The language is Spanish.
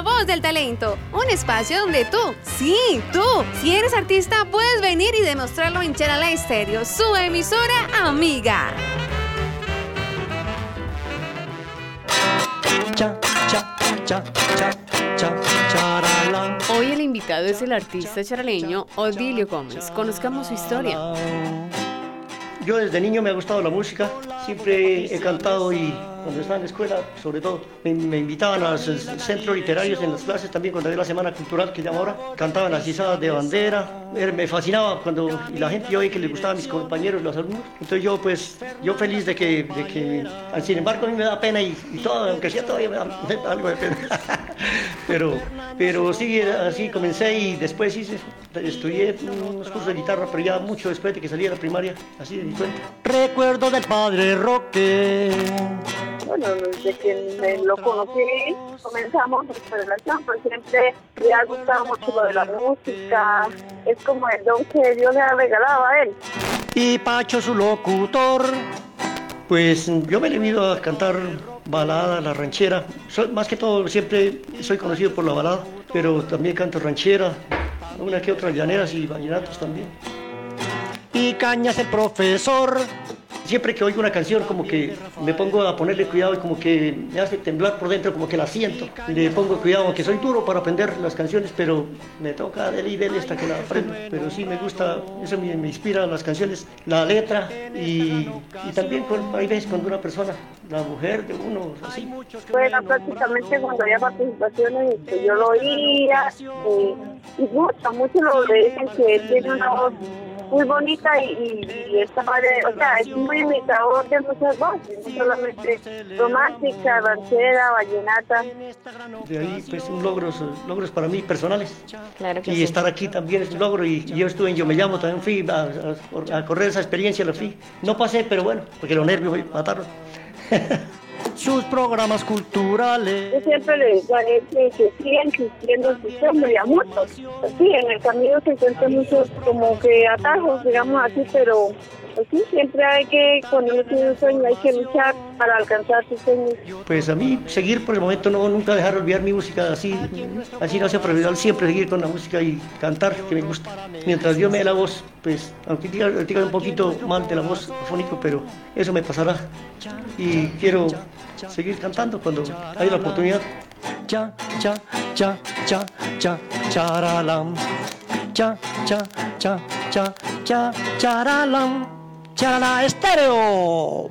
La Voz del Talento, un espacio donde tú, sí, tú, si eres artista, puedes venir y demostrarlo en Charala Estéreo, su emisora amiga. Hoy el invitado es el artista charaleño Odilio Gómez. Conozcamos su historia. Yo desde niño me ha gustado la música, siempre he cantado y cuando estaba en la escuela, sobre todo, me, invitaban a los centros literarios en las clases, también cuando había la Semana Cultural que llama ahora, cantaban las izadas de bandera, me fascinaba cuando y la gente veía que les gustaba a mis compañeros, los alumnos, entonces yo pues, yo feliz de que, de que sin embargo a mí me da pena y, todo, aunque sea todavía me da, algo de pena, pero, pero sí, así comencé y después hice, estudié unos cursos de guitarra, pero ya mucho después de que salí de la primaria, así de mi cuenta. Recuerdo del padre Roque bueno, desde que me lo conocí, comenzamos nuestra relación, pero siempre le ha gustado mucho lo de la música, es como el don que Dios le ha regalado a él. Y Pacho, su locutor. Pues yo me he venido a cantar balada, la ranchera. más que todo, siempre soy conocido por la balada, pero también canto ranchera, una que otra llaneras y vallenatos también. Y Cañas el profesor siempre que oigo una canción como que me pongo a ponerle cuidado y como que me hace temblar por dentro, como que la siento. Le pongo cuidado, aunque soy duro para aprender las canciones, pero me toca de y dele hasta que la aprendo. Pero sí me gusta, eso me, inspira las canciones, la letra y, también con, hay veces cuando una persona, la mujer de uno, así. Bueno, prácticamente cuando había participaciones este, yo lo oía eh, y mucho, mucho lo dicen que tiene una voz muy bonita y, y, esta madre, o sea, es muy imitador de muchas voces, no solamente romántica, ranchera, vallenata. De ahí, pues, un logros, logros para mí personales. Claro que y estar aquí también es un logro. Y, yo estuve en Yo Me Llamo, también fui a, a, correr esa experiencia, lo fui. No pasé, pero bueno, porque los nervios mataron. sus programas culturales. Yo siempre les digo a que, que sigan existiendo el sistema y a muchos. Sí, en el camino se encuentran muchos como que atajos, digamos así, pero pues sí, siempre hay que, cuando uno tiene un sueño, hay que luchar para alcanzar sus sueños. Pues a mí, seguir por el momento, no, nunca dejar de olvidar mi música así, así no sea profesional, siempre seguir con la música y cantar, que me gusta. Mientras yo me dé la voz, pues, aunque diga, un poquito mal de la voz fónico, pero eso me pasará. Y quiero seguir cantando cuando haya la oportunidad. Cha, cha, cha, cha, cha, charalam. Cha, cha, cha, cha, cha, charalam. Charala Estéreo.